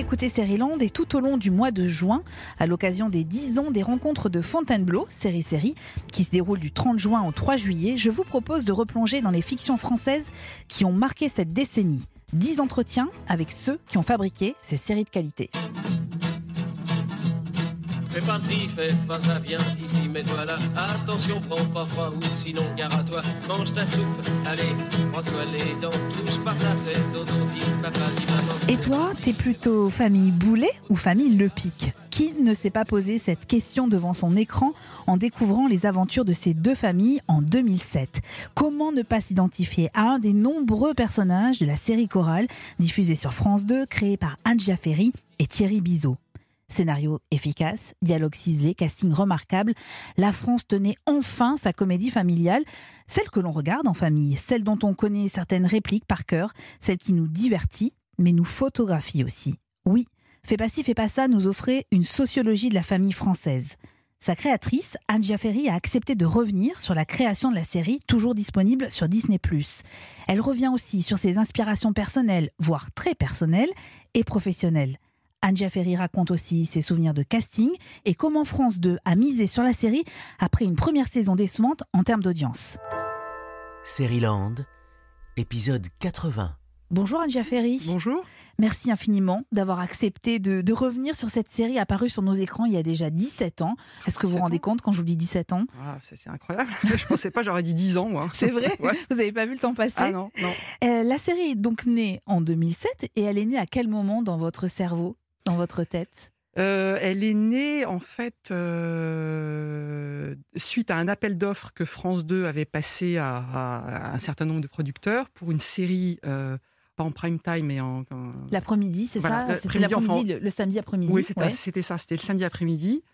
écoutez Land et tout au long du mois de juin, à l'occasion des 10 ans des rencontres de Fontainebleau, série série, qui se déroule du 30 juin au 3 juillet, je vous propose de replonger dans les fictions françaises qui ont marqué cette décennie. 10 entretiens avec ceux qui ont fabriqué ces séries de qualité. Fais pas ci, fais pas ça, viens ici, mets-toi là. Attention, prends pas froid ou sinon gare à toi. Mange ta soupe, allez, brosse-toi les dents. Touche pas ça, fais dodo, dis papa, dis maman. Et toi, t'es plutôt famille Boulet ou famille Le Pic? Qui ne s'est pas posé cette question devant son écran en découvrant les aventures de ces deux familles en 2007 Comment ne pas s'identifier à un des nombreux personnages de la série chorale diffusée sur France 2, créée par Anne Ferry et Thierry Bizot? Scénario efficace, dialogue ciselé, casting remarquable, la France tenait enfin sa comédie familiale, celle que l'on regarde en famille, celle dont on connaît certaines répliques par cœur, celle qui nous divertit, mais nous photographie aussi. Oui, Fais pas ci, fais pas ça nous offrait une sociologie de la famille française. Sa créatrice, Anne Giaferi, a accepté de revenir sur la création de la série, toujours disponible sur Disney+. Elle revient aussi sur ses inspirations personnelles, voire très personnelles, et professionnelles. Anne Ferry raconte aussi ses souvenirs de casting et comment France 2 a misé sur la série après une première saison décevante en termes d'audience. Land, épisode 80. Bonjour Anne Ferry. Bonjour. Merci infiniment d'avoir accepté de, revenir sur cette série apparue sur nos écrans il y a déjà 17 ans. Est-ce que vous vous rendez compte quand je vous dis 17 ans? Ah, C'est incroyable. je pensais pas, j'aurais dit 10 ans moi. C'est vrai? Vous n'avez pas vu le temps passer? Ah non, non. Euh, la série est donc née en 2007 et elle est née à quel moment dans votre cerveau? Dans votre tête? Euh, elle est née en fait euh, suite à un appel d'offres que France 2 avait passé à, un certain nombre de producteurs pour une série, euh, pas en prime time, mais en. L'après-midi, c'est ça? C'était l'après-midi, le, samedi après-midi Oui, c'était ça, c'était le samedi après-midi.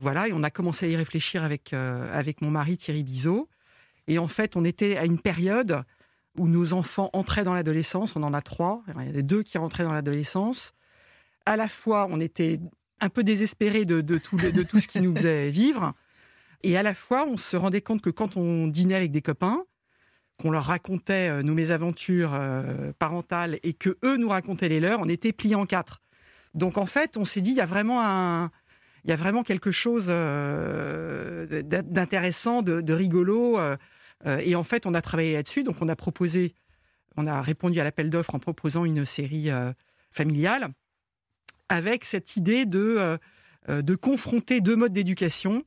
Voilà, et on a commencé à y réfléchir avec, avec mon mari Thierry Bizot. Et en fait, on était à une période où nos enfants entraient dans l'adolescence. On en a trois. Il y en a deux qui rentraient dans l'adolescence à la fois, on était un peu désespérés de, tout, de ce qui nous faisait vivre, et à la fois, on se rendait compte que quand on dînait avec des copains, qu'on leur racontait euh, nos mésaventures euh, parentales et que eux nous racontaient les leurs, on était pliés en quatre. Donc en fait, on s'est dit, il y a vraiment quelque chose euh, d'intéressant, de, rigolo. et en fait, on a travaillé là-dessus. Donc on a proposé, on a répondu à l'appel d'offres en proposant une série familiale avec cette idée de, euh, euh, de confronter deux modes d'éducation.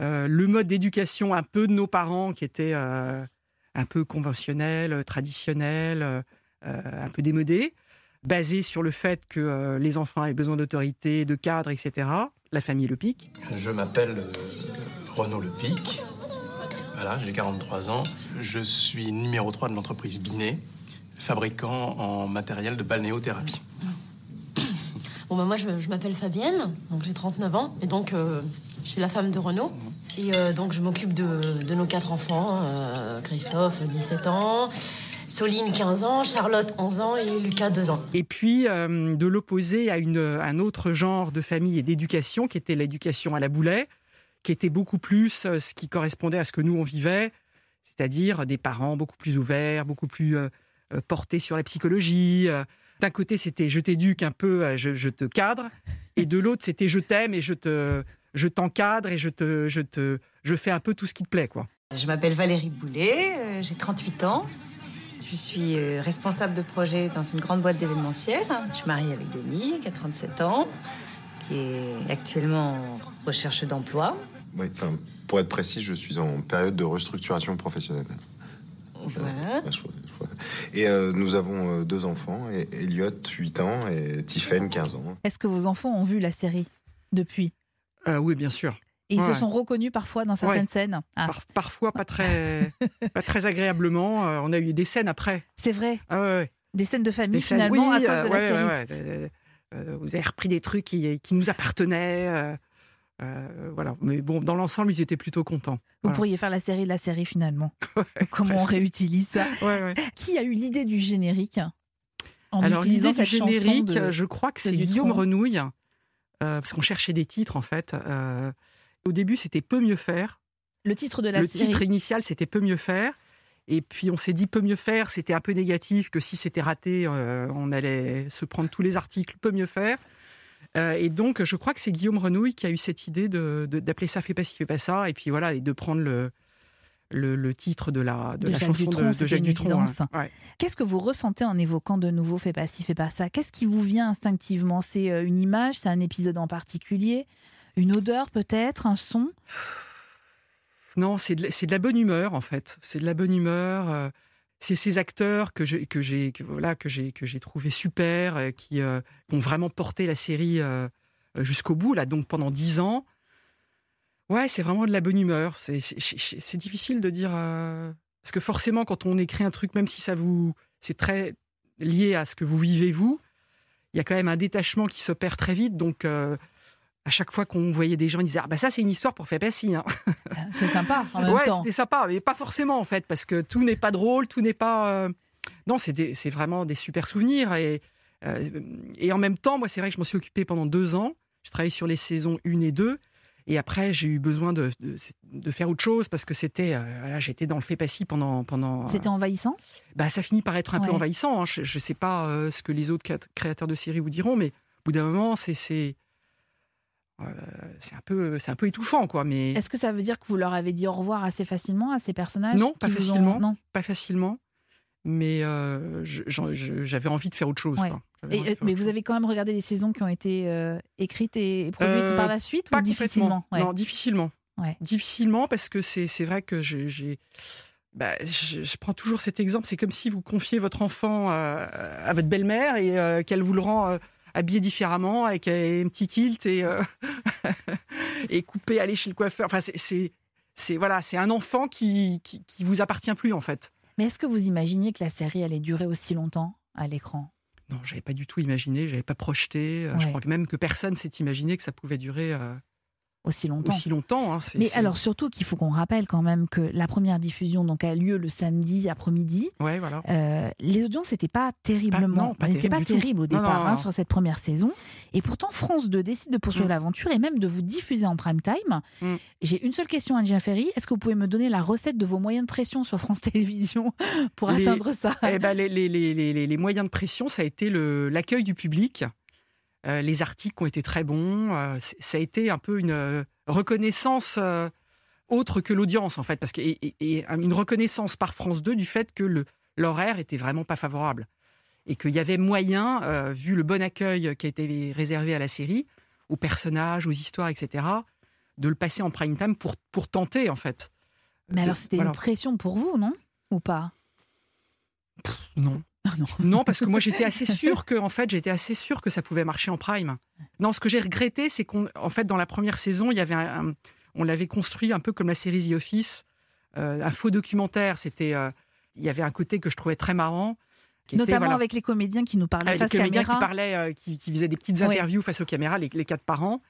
Euh, le mode d'éducation un peu de nos parents qui était un peu conventionnel, traditionnel, un peu démodé, basé sur le fait que les enfants avaient besoin d'autorité, de cadre, etc. La famille Le Pic. Je m'appelle Renaud Le Pic. Voilà, j'ai 43 ans. Je suis numéro 3 de l'entreprise Binet, fabricant en matériel de balnéothérapie. Bon, bah, moi, je, m'appelle Fabienne, donc j'ai 39 ans, et donc euh, je suis la femme de Renaud. Et euh, donc, je m'occupe de, nos quatre enfants euh, Christophe, 17 ans. Soline, 15 ans, Charlotte, 11 ans et Lucas, 2 ans. Et puis, de l'opposer à une, un autre genre de famille et d'éducation, qui était l'éducation à la boulet, qui était beaucoup plus ce qui correspondait à ce que nous, on vivait, c'est-à-dire des parents beaucoup plus ouverts, beaucoup plus portés sur la psychologie, d'un côté, c'était je t'éduque un peu, euh, je, te cadre, et de l'autre, c'était je t'aime et je te, je t'encadre et je te, je te, je fais un peu tout ce qui te plaît, quoi. Je m'appelle Valérie Boulet, euh, j'ai 38 ans. Je suis euh, responsable de projet dans une grande boîte d'événementiel. Je suis mariée avec Denis, qui a 37 ans, qui est actuellement en recherche d'emploi. pour être précis, je suis en période de restructuration professionnelle. Voilà. Et euh, nous avons euh, deux enfants, Elliot, 8 ans, et Tiffen, 15 ans. Est-ce que vos enfants ont vu la série depuis? Euh, Oui, bien sûr. Et ils se sont reconnus parfois dans certaines scènes? Ah. parfois pas très, pas très agréablement. on a eu des scènes après. C'est vrai ah, Des scènes de famille finalement à cause de la série. vous avez repris des trucs qui, qui nous appartenaient. Euh, voilà. Mais bon, dans l'ensemble, ils étaient plutôt contents. Vous pourriez faire la série de la série finalement. Comment on réutilise ça Qui a eu l'idée du générique en Alors l'idée du générique, je crois que c'est Guillaume Renouille, euh, parce qu'on cherchait des titres en fait. Euh, au début, c'était peu mieux faire. Le titre de la série. Le titre initial, c'était peu mieux faire. Et puis on s'est dit peut mieux faire, c'était un peu négatif, que si c'était raté, on allait se prendre tous les articles, peut mieux faire. Euh, et donc je crois que c'est Guillaume Renouille qui a eu cette idée de- de- d'appeler ça Fais pas ci, fais pas ça, et puis voilà, et de prendre le, le, le titre de la, de De la Jacques chanson de, Jacques Dutronc. hein. Ouais. Qu'est-ce que vous ressentez en évoquant de nouveau Fais pas ci, fais pas ça? Qu'est-ce qui vous vient instinctivement? C'est euh, une image, c'est un épisode en particulier? Une odeur peut-être? Un son? Non, c'est de, la- c'est de la bonne humeur en fait. C'est de la bonne humeur. C'est ces acteurs que j'ai que j'ai voilà que j'ai que j'ai trouvé super, euh, qui, euh, ont vraiment porté la série euh, jusqu'au bout là. Donc pendant dix ans. Ouais, c'est vraiment de la bonne humeur. C'est difficile de dire parce que forcément quand on écrit un truc, même si ça vous c'est très lié à ce que vous vivez vous, il y a quand même un détachement qui s'opère très vite. Donc à chaque fois qu'on voyait des gens, ils disaient ah bah ça c'est une histoire pour faire passer. Hein. C'est sympa en même ouais, temps. c'était sympa, mais pas forcément en fait, parce que tout n'est pas drôle, tout n'est pas. euh, Non, c'est des- c'est vraiment des super souvenirs. Et, euh, et en même temps, moi, c'est vrai que je m'en suis occupé pendant deux ans. J'ai travaillé sur les saisons 1 et 2. Et après, j'ai eu besoin de, de, de faire autre chose parce que c'était. euh, J'étais dans le fait passif pendant. pendant C'était envahissant? bah, ça finit par être un peu envahissant. hein. Je ne sais pas euh, ce que les autres créat- créateurs de séries vous diront, mais au bout d'un moment, c'est. c'est euh, c'est un peu c'est un peu étouffant quoi mais Est-ce que ça veut dire que vous leur avez dit au revoir assez facilement à ces personnages Non, pas ont- facilement. Non. pas facilement, mais euh, j'avais envie de faire autre chose. Ouais. quoi. Et, euh, mais vous chose. avez quand même regardé les saisons qui ont été euh, écrites et produites Euh, par la suite pas ou difficilement? Ouais. Non, difficilement. Ouais. Difficilement parce que c'est vrai que j'ai. bah, je, je prends toujours cet exemple. C'est comme si vous confiez votre enfant euh, à votre belle-mère et euh, qu'elle vous le rend euh, habillé différemment avec un petit kilt et, euh, et coupé, aller chez le coiffeur. Enfin, c'est- voilà, c'est un enfant qui, qui qui vous appartient plus en fait. Mais est-ce que vous imaginiez que la série allait durer aussi longtemps à l'écran? Non, j'avais pas du tout imaginé, j'avais pas projeté. euh, Je crois que même que personne s'est imaginé que ça pouvait durer euh, Aussi longtemps aussi longtemps. hein. Mais alors surtout qu'il faut qu'on rappelle quand même que la première diffusion donc a lieu le samedi après-midi. ouais, voilà. Euh, les audiences n'étaient pas terriblement, pas n'étaient pas terrible terribles au non, départ non, hein, non. sur cette première saison. Et pourtant France 2 décide de poursuivre Mm. l'aventure et même de vous diffuser en prime time. Mm. J'ai une seule question à Ferry. Est-ce que vous pouvez me donner la recette de vos moyens de pression sur France Télévisions pour Les- atteindre ça? Eh ben, les, moyens de pression, ça a été l'accueil du public. Euh, les articles ont été très bons. euh, ça a été un peu une euh, reconnaissance euh, autre que l'audience, en fait, parce que, et, une reconnaissance par France 2 du fait que le- l'horaire était vraiment pas favorable. Et qu'il y avait moyen, vu le bon accueil qui a été réservé à la série, aux personnages, aux histoires, etc., de le passer en prime time pour, pour tenter, en fait. Mais alors c'était voilà. une pression pour vous, non? Ou pas? Non. Non. Non, parce que moi j'étais assez sûr que, en fait, j'étais assez sûr que ça pouvait marcher en prime. Non, ce que j'ai regretté, c'est qu'en en fait, dans la première saison, il y avait un, un- on l'avait construit un peu comme la série The Office, euh, un faux documentaire. C'était, euh, il y avait un côté que je trouvais très marrant, qui était, Notamment voilà, avec les comédiens qui nous parlaient les face comédiens caméra. qui parlaient, euh, qui, qui faisaient des petites interviews face aux caméras, les, les quatre parents.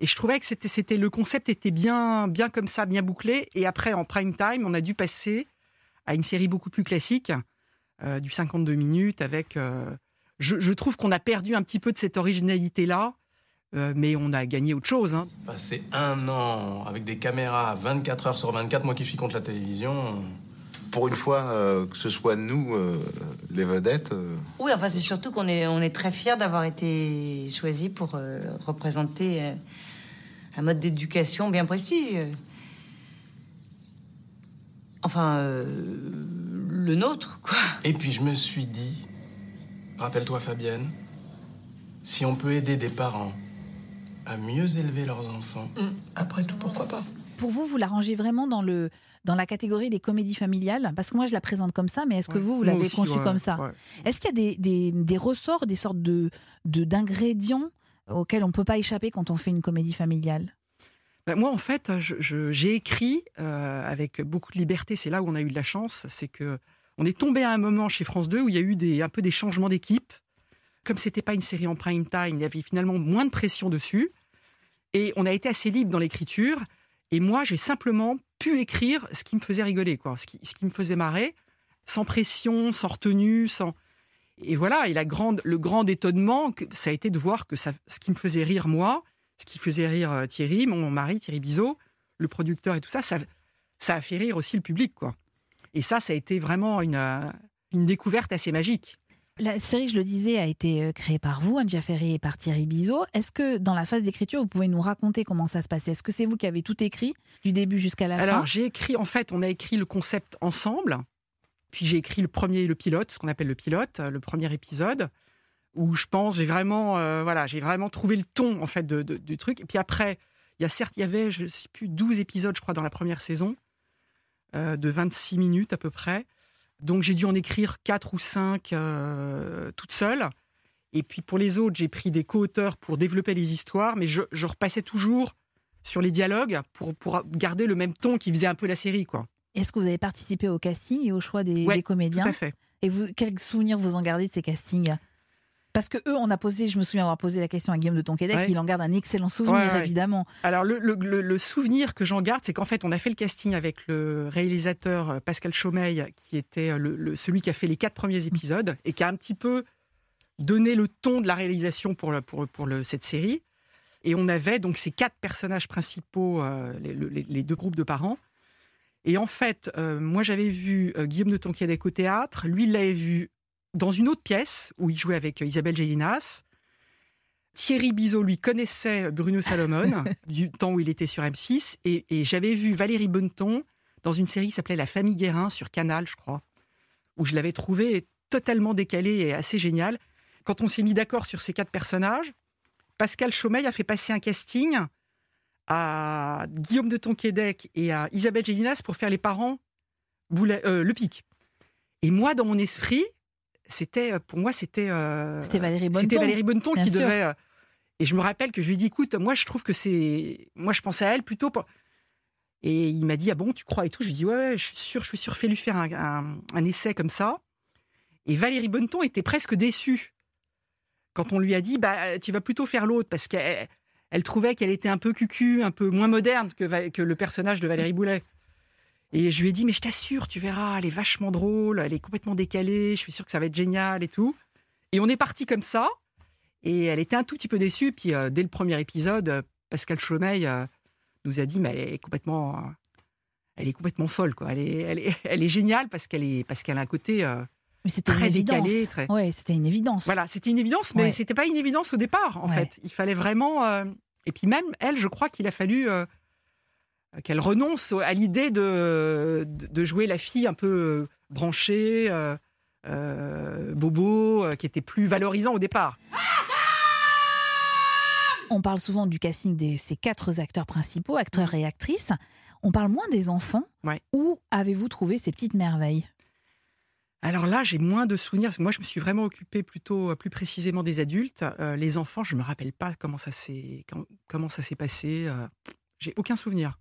Et je trouvais que c'était, c'était le concept était bien, bien comme ça, bien bouclé. Et après, en prime time, on a dû passer à une série beaucoup plus classique, euh, du 52 minutes, avec. euh, je, je trouve qu'on a perdu un petit peu de cette originalité-là, euh, mais on a gagné autre chose. hein. Passer un an avec des caméras 24 heures sur 24, moi qui suis contre la télévision. Pour une fois, euh, que ce soit nous, euh, les vedettes, euh, Oui, enfin, c'est surtout qu'on est, on est très fiers d'avoir été choisis pour euh, représenter euh, un mode d'éducation bien précis. Enfin, euh, le nôtre, quoi. Et puis je me suis dit, rappelle-toi Fabienne, si on peut aider des parents à mieux élever leurs enfants, après tout, pourquoi pas? Pour vous, vous la rangez vraiment dans le dans la catégorie des comédies familiales? Parce que moi, je la présente comme ça, mais est-ce que Ouais. vous, vous l'avez conçue ouais, comme ça? ouais. Est-ce qu'il y a des, des- des ressorts, des sortes de de- d'ingrédients auxquels on ne peut pas échapper quand on fait une comédie familiale? Ben, moi, en fait, j'ai écrit euh, avec beaucoup de liberté. C'est là où on a eu de la chance. C'est que on est tombé à un moment chez France 2 où il y a eu un peu des changements d'équipe. Comme c'était pas une série en prime time, il y avait finalement moins de pression dessus. Et on a été assez libre dans l'écriture. Et moi, j'ai simplement pu écrire ce qui me faisait rigoler, quoi, ce qui, me faisait marrer, sans pression, sans retenue, sans. Et voilà. Et la grande, le grand étonnement, ça a été de voir que ce qui me faisait rire moi, ce qui faisait rire euh, Thierry, mon mari, Thierry Bizot, le producteur et tout ça, ça, ça a fait rire aussi le public, quoi. Et ça, ça a été vraiment une, euh, une découverte assez magique. La série, je le disais, a été euh, créée par vous, Anne Ferry et par Thierry Bizot. Est-ce que dans la phase d'écriture, vous pouvez nous raconter comment ça se passait? Est-ce que c'est vous qui avez tout écrit, du début jusqu'à la fin? Alors, j'ai écrit, en fait, on a écrit le concept ensemble. Puis j'ai écrit le premier, le pilote, ce qu'on appelle le pilote, euh, le premier épisode, où je pense, j'ai vraiment, euh, voilà, j'ai vraiment trouvé le ton, en fait, de, de- du truc. Et puis après, il y a certes, il y avait, je ne sais plus, 12 épisodes, je crois, dans la première saison, euh, de 26 minutes à peu près. Donc j'ai dû en écrire 4 ou 5 toute seule. Et puis pour les autres, j'ai pris des co-auteurs pour développer les histoires, mais je, je repassais toujours sur les dialogues pour, pour garder le même ton qui faisait un peu la série, quoi. Est-ce que vous avez participé au casting et au choix des, Ouais, des comédiens Tout à fait. Et vous, quels souvenirs vous en gardez de ces castings? Parce que eux, on a posé, je me souviens avoir posé la question à Guillaume de Tonquédec, Ouais. il en garde un excellent souvenir, Ouais, ouais. évidemment. Alors, le, le- le- le souvenir que j'en garde, c'est qu'en fait, on a fait le casting avec le réalisateur euh, Pascal Chaumeil, qui était euh, le- celui qui a fait les quatre premiers épisodes et qui a un petit peu donné le ton de la réalisation pour, cette série. Et on avait donc ces quatre personnages principaux, euh, les, le- les- les deux groupes de parents. Et en fait, euh, moi, j'avais vu Guillaume de Tonquédec au théâtre. Lui, il l'avait vu dans une autre pièce où il jouait avec euh, Isabelle Gélinas. Thierry Bizot, lui, connaissait Bruno Salomon du temps où il était sur M6. Et, et j'avais vu Valérie Bonneton dans une série qui s'appelait La famille Guérin sur Canal, je crois, où je l'avais trouvé totalement décalé et assez génial. Quand on s'est mis d'accord sur ces quatre personnages, Pascal Chaumeil a fait passer un casting à Guillaume de Tonquédec et à Isabelle Gélinas pour faire les parents Boulet- euh, Le Pic. Et moi, dans mon esprit, c'était pour moi, c'était euh, C'était Valérie Bonneton. c'était Valérie Bonneton qui sûr. devait. euh, Et je me rappelle que je lui ai dit, écoute, moi je trouve que c'est. Moi je pensais à elle plutôt. pour- Et il m'a dit, ah bon, tu crois et tout? Je lui ai dit, ouais, ouais, je suis sûr, je suis sûr, fais-lui faire un, un- un essai comme ça. Et Valérie Bonneton était presque déçue quand on lui a dit, bah, tu vas plutôt faire l'autre parce qu'elle elle trouvait qu'elle était un peu cucu, un peu moins moderne que, que le personnage de Valérie Boulet. Et je lui ai dit, mais je t'assure, tu verras, elle est vachement drôle, elle est complètement décalée, je suis sûr que ça va être génial et tout. Et on est parti comme ça. Et elle était un tout petit peu déçue. Puis euh, dès le premier épisode, euh, Pascal Chaumeil euh, nous a dit, mais elle est complètement, euh, elle est complètement folle, quoi. Elle est, elle est, elle est géniale parce qu'elle est, parce qu'elle a un côté. Mais c'était très décalé, très- Ouais, c'était une évidence. voilà, c'était une évidence, mais Ouais. c'était pas une évidence au départ, en Ouais. fait. Il fallait vraiment. Et puis même elle, je crois qu'il a fallu qu'elle renonce à l'idée de, jouer la fille un peu euh, branchée, euh, euh, bobo, euh, qui était plus valorisant au départ. On parle souvent du casting de ces quatre acteurs principaux, acteurs et actrices. On parle moins des enfants. Ouais. Où avez-vous trouvé ces petites merveilles? Alors là, j'ai moins de souvenirs parce que moi, je me suis vraiment occupée plutôt, euh, plus précisément des adultes. Euh, les enfants, je me rappelle pas comment ça s'est, com- comment ça s'est passé. euh, j'ai aucun souvenir.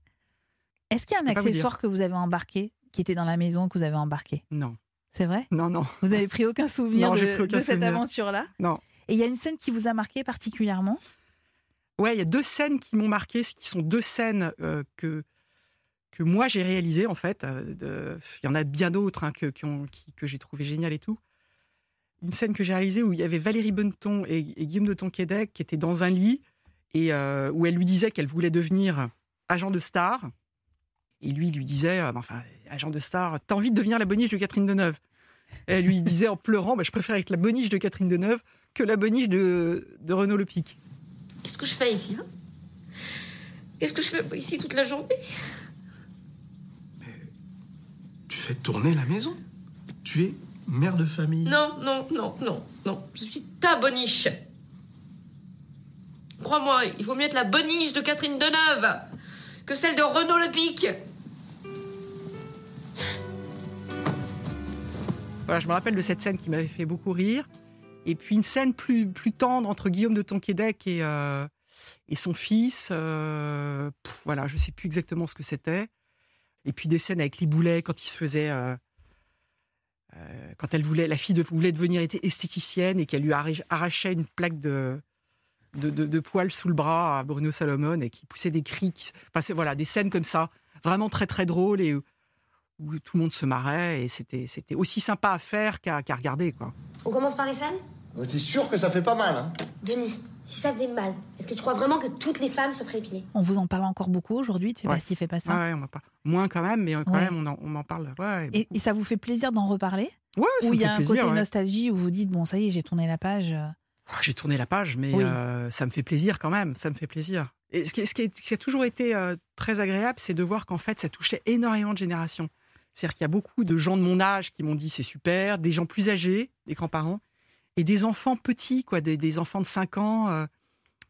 Est-ce qu'il y a un vous accessoire que vous avez embarqué, qui était dans la maison, que vous avez embarqué? Non, C'est vrai? Non, non, Vous n'avez pris aucun souvenir Non, de, aucun cette souvenir. aventure-là? Non. Et il y a une scène qui vous a marqué particulièrement? Ouais, il y a deux scènes qui m'ont marqué, qui sont deux scènes euh, que que moi j'ai réalisées en fait. euh, Il y en a bien d'autres hein, que, qui ont- qui- que j'ai trouvé géniales et tout. Une scène que j'ai réalisée où il y avait Valérie Bonneton et, et Guillaume de Tonquédec qui étaient dans un lit et euh, où elle lui disait qu'elle voulait devenir agent de star. Et lui, il lui disait, euh, enfin, agent de star, t'as envie de devenir la boniche de Catherine Deneuve? Et elle lui disait en pleurant, bah, je préfère être la boniche de Catherine Deneuve que la boniche de, de Renaud Lepic. Qu'est-ce que je fais ici hein? Qu'est-ce que je fais ici toute la journée? Tu fais tourner la maison? Tu es mère de famille? Non, non, non, non, non. Je suis ta boniche. Crois-moi, il vaut mieux être la boniche de Catherine Deneuve que celle de Renaud Lepic. Voilà, je me rappelle de cette scène qui m'avait fait beaucoup rire. Et puis une scène plus, plus tendre entre Guillaume de Tonquédec et, euh, et son fils. euh, voilà, je sais plus exactement ce que c'était. Et puis des scènes avec les boulets quand il se faisait. euh, quand elle voulait, la fille de- voulait devenir esth- esthéticienne et qu'elle lui arrach- arrachait une plaque de, de, poils sous le bras à Bruno Salomon et qui poussait des cris. Qui, voilà, des scènes comme ça, vraiment très très drôles et où, tout le monde se marrait et c'était c'était aussi sympa à faire qu'à qu'à regarder quoi. On commence par les scènes? T'es sûr que ça fait pas mal, hein? Denis, Si ça faisait mal, est-ce que tu crois vraiment que toutes les femmes se feraient épiler? On vous en parle encore beaucoup aujourd'hui, tu fais Ouais. pas fais pas ça. Ouais, ouais, on en parle. Moins quand même, mais quand Ouais. même, on en, on en parle. Ouais, Et, et ça vous fait plaisir d'en reparler? Ouais, ça Ou il y a un plaisir, côté ouais. nostalgie où vous dites, bon, ça y est, j'ai tourné la page. euh, Oh, J'ai tourné la page, mais Oui. euh, ça me fait plaisir quand même. Ça me fait plaisir. Et ce qui, ce qui est- ce qui a toujours été euh, très agréable, c'est de voir qu'en fait, ça touchait énormément de générations. C'est-à-dire qu'il y a beaucoup de gens de mon âge qui m'ont dit c'est super, des gens plus âgés, des grands-parents, et des enfants petits, quoi, des, des enfants de 5 ans euh,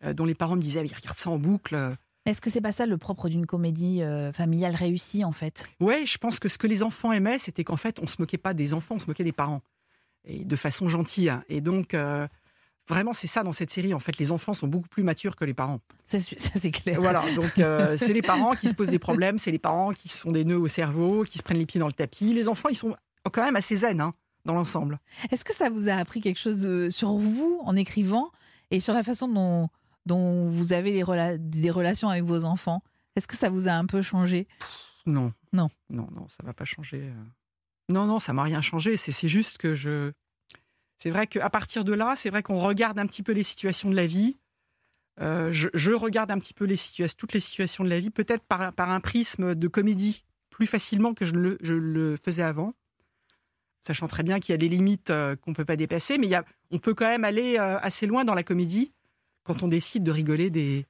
euh, dont les parents me disaient, Ah, regarde ça en boucle. euh. Est-ce que c'est pas ça le propre d'une comédie euh, familiale réussie, en fait? Ouais, je pense que ce que les enfants aimaient, c'était qu'en fait, on se moquait pas des enfants, on se moquait des parents. Et de façon gentille. hein. Et donc, euh, vraiment, c'est ça dans cette série. En fait, les enfants sont beaucoup plus matures que les parents. Ça, c'est- clair. Voilà, donc euh, c'est les parents qui se posent des problèmes, c'est les parents qui se font des nœuds au cerveau, qui se prennent les pieds dans le tapis. Les enfants, ils sont quand même assez zen hein, dans l'ensemble. Est-ce que ça vous a appris quelque chose euh, sur vous en écrivant et sur la façon dont, dont vous avez rela- des relations avec vos enfants? Est-ce que ça vous a un peu changé? Non. Non. Non, non, ça va pas changer. euh. Non, non, ça m'a rien changé. C'est juste que je. C'est vrai qu'à partir de là, c'est vrai qu'on regarde un petit peu les situations de la vie. Euh, je, regarde un petit peu toutes les situations de la vie, peut-être par, un prisme de comédie plus facilement que je le, faisais avant. Sachant très bien qu'il y a des limites euh, qu'on ne peut pas dépasser, mais y a, on peut quand même aller euh, assez loin dans la comédie quand on décide de rigoler des,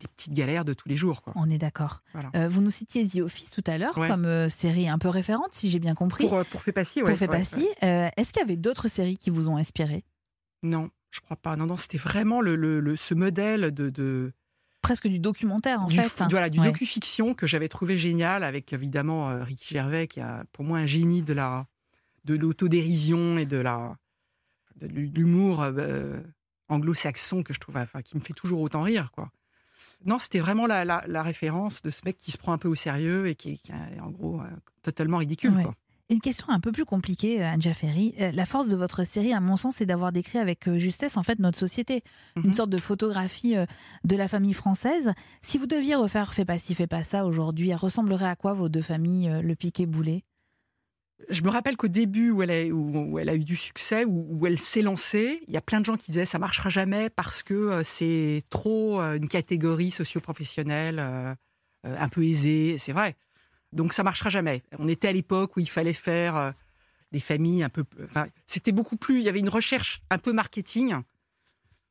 des petites galères de tous les jours. Quoi. On est d'accord. Voilà. Euh, vous nous citiez The Office tout à l'heure Ouais. comme euh, série un peu référente, si j'ai bien compris. Pour, euh, pour Fais pas ci, Pour ouais, Fais ouais, pas ci. ouais. Euh, Est-ce qu'il y avait d'autres séries qui vous ont inspiré? Non, je crois pas. Non, non, c'était vraiment le, le- le- ce modèle de, de Presque du documentaire, en du, fait. voilà, du Ouais. docu-fiction que j'avais trouvé génial, avec évidemment euh, Ricky Gervais, qui est pour moi un génie de la de l'autodérision et de la de l'humour euh, anglo-saxon que je trouve, enfin, qui me fait toujours autant rire, quoi. Non, c'était vraiment la, la- la référence de ce mec qui se prend un peu au sérieux et qui, est- qui est en gros euh, totalement ridicule, Ouais. quoi. Une question un peu plus compliquée, euh, Anja Ferry. Euh, La force de votre série, à mon sens, c'est d'avoir décrit avec justesse en fait notre société, Mhm. une sorte de photographie de la famille française. Si vous deviez refaire Fais pas ci, fais pas ça aujourd'hui, elle ressemblerait à quoi vos deux familles, le Piquet Boulet Je me rappelle qu'au début où elle, a, eu du succès, où, elle s'est lancée, il y a plein de gens qui disaient ça marchera jamais parce que euh, c'est trop euh, une catégorie socio-professionnelle euh, un peu aisée. C'est vrai. Donc ça marchera jamais. On était à l'époque où il fallait faire des familles un peu. Enfin, c'était beaucoup plus. Il y avait une recherche un peu marketing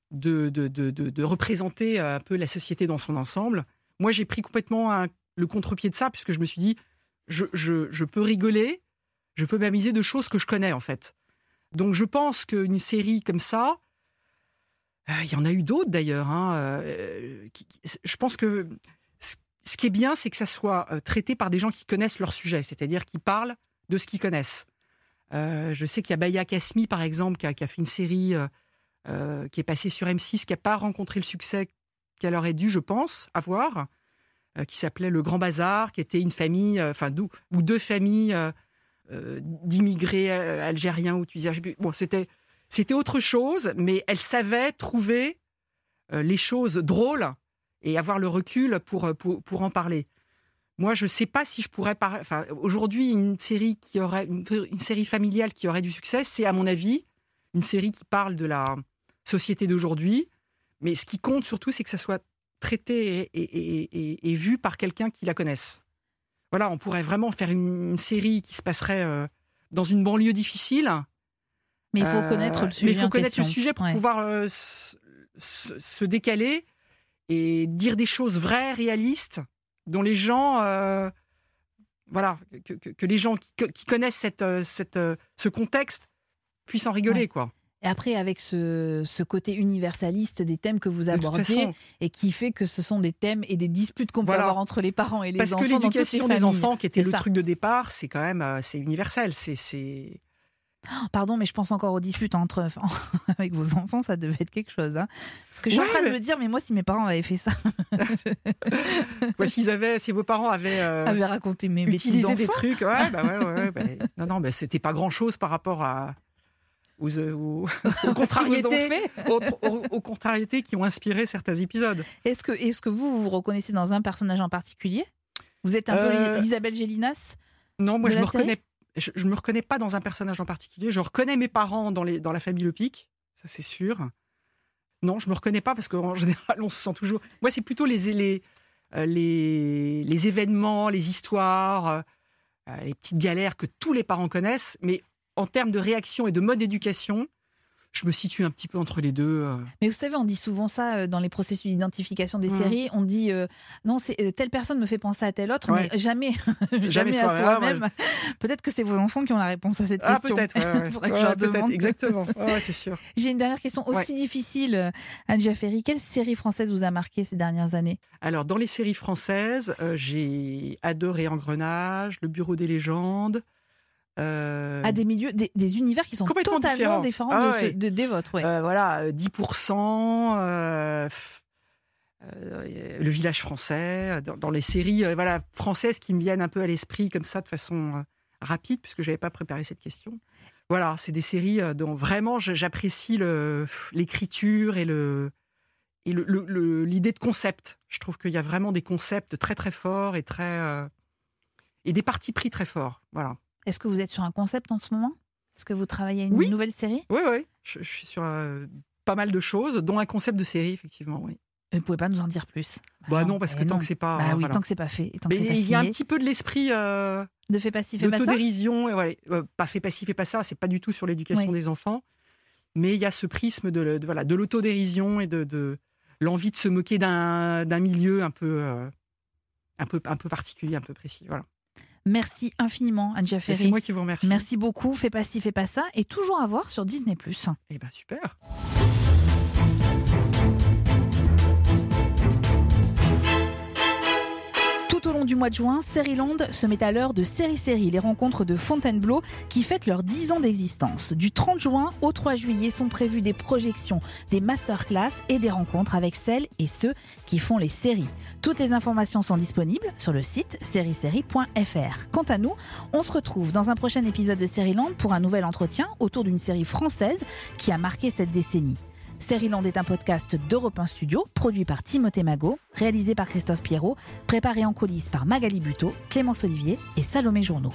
de, de, de, de- représenter un peu la société dans son ensemble. Moi, j'ai pris complètement le contre-pied de ça puisque je me suis dit je, je, je peux rigoler, je peux m'amuser de choses que je connais en fait. Donc je pense qu'une série comme ça, euh, il y en a eu d'autres d'ailleurs. hein, euh, je pense que ce- qui est bien, c'est que ça soit euh, traité par des gens qui connaissent leur sujet, c'est-à-dire qui parlent de ce qu'ils connaissent. Je sais qu'il y a Baya Kasmi, par exemple, qui a, fait une série qui est passée sur M6, qui n'a pas rencontré le succès qu'elle aurait dû, je pense, avoir, qui s'appelait Le Grand Bazar, qui était une famille, enfin, ou deux familles d'immigrés euh, algériens ou tunisiens. Bon, c'était c'était autre chose, mais elle savait trouver euh, les choses drôles et avoir le recul pour, euh, pour, pour en parler. Moi, je ne sais pas si je pourrais par... enfin, aujourd'hui une série qui aurait une, série familiale qui aurait du succès, c'est à mon avis une série qui parle de la société d'aujourd'hui. Mais ce qui compte surtout, c'est que ça soit traité et- et- et vu par quelqu'un qui la connaisse. Voilà, on pourrait vraiment faire une, série qui se passerait euh, dans une banlieue difficile. Mais il faut Euh, connaître le sujet. Mais il faut en connaître question. le sujet pour Ouais. pouvoir euh, s- s- se décaler et dire des choses vraies, réalistes, dont les gens, voilà, que, que- que les gens qui, qui connaissent cette, cette, ce contexte puissent en rigoler, Ouais. quoi. Et après, avec ce, ce côté universaliste des thèmes que vous abordiez, façon, et qui fait que ce sont des thèmes et des disputes qu'on peut avoir entre les parents et les parce enfants. que toutes les l'éducation des enfants, qui était le ça. truc de départ, c'est quand même, euh, c'est universel. C'est, c'est, Pardon, mais je pense encore aux disputes entre avec vos enfants, ça devait être quelque chose. hein. Parce que je suis Ouais, en train de mais- me dire, mais moi, si mes parents avaient fait ça, Ouais, s'ils avaient, si vos parents avaient euh, avaient raconté mes bêtises utilisé des d'enfants. trucs, ouais, bah ouais, ouais, bah, non, non, bah, c'était pas grand chose par rapport à aux, euh, aux, aux contrariétés, aux, contrariétés qui ont inspiré certains épisodes. Est-ce que, vous, vous vous reconnaissez dans un personnage en particulier? Vous êtes un Euh, peu Isabelle Gélinas Non, moi je me reconnais, je, je me reconnais pas dans un personnage en particulier. Je reconnais mes parents dans les dans la famille Le Pic, ça c'est sûr. Non, je me reconnais pas parce qu'en général, on se sent toujours. Moi, c'est plutôt les, les, euh, les, les événements, les histoires, euh, euh, les petites galères que tous les parents connaissent. Mais en termes de réaction et de mode d'éducation, je me situe un petit peu entre les deux. euh. Mais vous savez, on dit souvent ça euh, dans les processus d'identification des Mhm. séries. On dit euh, non, c'est telle personne me fait penser à telle autre, Ouais. mais jamais, jamais, Jamais à soi- soi-même. Peut-être que c'est vos enfants qui ont la réponse à cette Ah, question. peut-être. ouais, ouais. Que je leur demande. Exactement. C'est sûr. J'ai une dernière question aussi difficile, Anne Ferry. Quelle série française vous a marqué ces dernières années? Alors, dans les séries françaises, euh, j'ai adoré Engrenage, Le Bureau des légendes. Euh, À des milieux, des, des univers qui sont Complètement totalement différents. différents Ah de ouais. de- des vôtres. ouais. euh, voilà, euh, 10%, euh, Le village français, dans, dans les séries voilà, françaises qui me viennent un peu à l'esprit comme ça de façon rapide, puisque je n'avais pas préparé cette question. Voilà, c'est des séries dont vraiment j'apprécie l'écriture et le et le- le- le- l'idée de concept. Je trouve qu'il y a vraiment des concepts très très forts et très euh, et des partis pris très forts. Voilà. Est-ce que vous êtes sur un concept en ce moment? Est-ce que vous travaillez à une Oui. nouvelle série? Oui, oui, je, je suis sur euh, pas mal de choses, dont un concept de série effectivement. Oui. Vous pouvez pas nous en dire plus? Bah non, parce que tant non. que c'est pas. Bah oui, voilà. tant que c'est pas fait. tant que Mais il y a un petit peu de l'esprit euh, de fait passif et pas ça? d'autodérision. et voilà, euh, pas fait passif et pas ça, c'est pas du tout sur l'éducation Oui. des enfants. Mais il y a ce prisme de, le- de, voilà, de l'autodérision et de, de l'envie de se moquer d'un d'un milieu un peu, euh, un, peu, un peu particulier, un peu précis. Voilà. Merci infiniment, Et Ferry. C'est moi qui vous remercie. Merci beaucoup. Fais pas ci, fais pas ça. Et toujours à voir sur Disney. Eh ben super. Tout au long du mois de juin, Série-Land se met à l'heure de Série Série, les rencontres de Fontainebleau qui fêtent leurs 10 ans d'existence. Du 30 juin au 3 juillet sont prévues des projections, des masterclass et des rencontres avec celles et ceux qui font les séries. Toutes les informations sont disponibles sur le site sériesérie.fr. Quant à nous, on se retrouve dans un prochain épisode de Série-Land pour un nouvel entretien autour d'une série française qui a marqué cette décennie. Série-Land est un podcast d'Europe 1 Studio, produit par Timothée Magot, réalisé par Christophe Pierrot, préparé en coulisses par Magali Buteau, Clémence Olivier et Salomé Journeau.